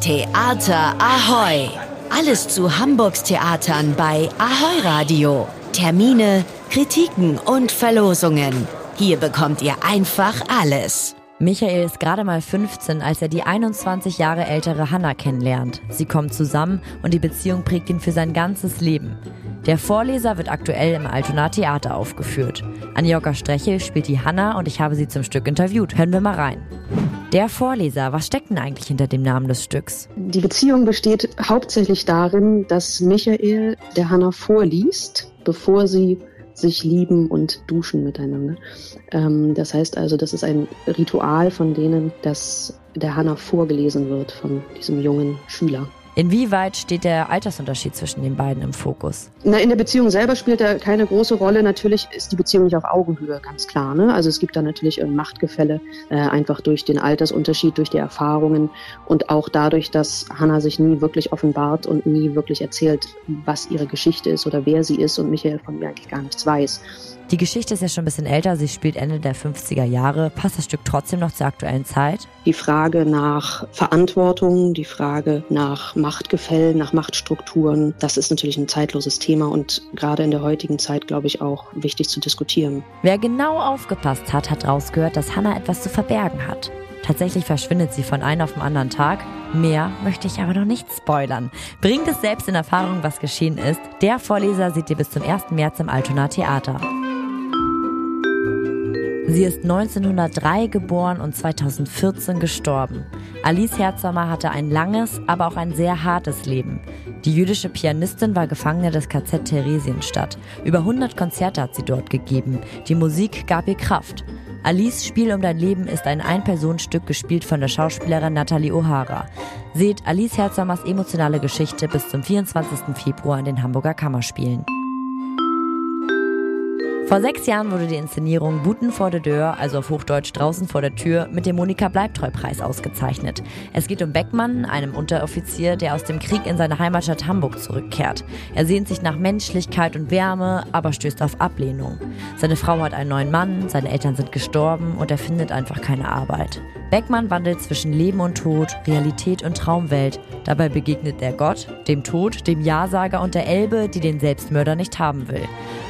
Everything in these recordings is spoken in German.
Theater Ahoy! Alles zu Hamburgs Theatern bei Ahoy Radio. Termine, Kritiken und Verlosungen. Hier bekommt ihr einfach alles. Michael ist gerade mal 15, als er die 21 Jahre ältere Hannah kennenlernt. Sie kommen zusammen und die Beziehung prägt ihn für sein ganzes Leben. Der Vorleser wird aktuell im Altona Theater aufgeführt. Anjoka Strechel spielt die Hannah und ich habe sie zum Stück interviewt. Hören wir mal rein. Der Vorleser, was steckt denn eigentlich hinter dem Namen des Stücks? Die Beziehung besteht hauptsächlich darin, dass Michael der Hannah vorliest, bevor sie sich lieben und duschen miteinander. Ähm, das heißt also, das ist ein Ritual von denen, dass der Hannah vorgelesen wird von diesem jungen Schüler. Inwieweit steht der Altersunterschied zwischen den beiden im Fokus? Na, in der Beziehung selber spielt er keine große Rolle. Natürlich ist die Beziehung nicht auf Augenhöhe, ganz klar. Ne? Also es gibt da natürlich ein Machtgefälle, äh, einfach durch den Altersunterschied, durch die Erfahrungen und auch dadurch, dass Hannah sich nie wirklich offenbart und nie wirklich erzählt, was ihre Geschichte ist oder wer sie ist und Michael von ihr eigentlich gar nichts weiß. Die Geschichte ist ja schon ein bisschen älter, sie spielt Ende der 50er Jahre. Passt das Stück trotzdem noch zur aktuellen Zeit? Die Frage nach Verantwortung, die Frage nach Machtgefällen, nach Machtstrukturen, das ist natürlich ein zeitloses Thema und gerade in der heutigen Zeit, glaube ich, auch wichtig zu diskutieren. Wer genau aufgepasst hat, hat rausgehört, dass Hannah etwas zu verbergen hat. Tatsächlich verschwindet sie von einem auf den anderen Tag. Mehr möchte ich aber noch nicht spoilern. Bringt es selbst in Erfahrung, was geschehen ist. Der Vorleser seht ihr bis zum 1. März im Altona Theater. Sie ist 1903 geboren und 2014 gestorben. Alice Herzhammer hatte ein langes, aber auch ein sehr hartes Leben. Die jüdische Pianistin war Gefangene des KZ Theresienstadt. Über 100 Konzerte hat sie dort gegeben. Die Musik gab ihr Kraft. Alice Spiel um dein Leben ist ein Ein-Personen-Stück gespielt von der Schauspielerin Natalie O'Hara. Seht Alice Herzhammers emotionale Geschichte bis zum 24. Februar in den Hamburger Kammerspielen. Vor sechs Jahren wurde die Inszenierung Buten vor der Deur, also auf Hochdeutsch draußen vor der Tür, mit dem Monika Bleibtreu-Preis ausgezeichnet. Es geht um Beckmann, einem Unteroffizier, der aus dem Krieg in seine Heimatstadt Hamburg zurückkehrt. Er sehnt sich nach Menschlichkeit und Wärme, aber stößt auf Ablehnung. Seine Frau hat einen neuen Mann, seine Eltern sind gestorben und er findet einfach keine Arbeit. Beckmann wandelt zwischen Leben und Tod, Realität und Traumwelt. Dabei begegnet er Gott, dem Tod, dem Ja-Sager und der Elbe, die den Selbstmörder nicht haben will.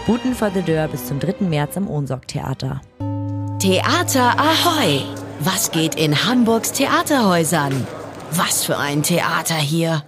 Buten vor der Deur bis zum 3. März im Ohnsorg-Theater. Theater Ahoy! Was geht in Hamburgs Theaterhäusern? Was für ein Theater hier!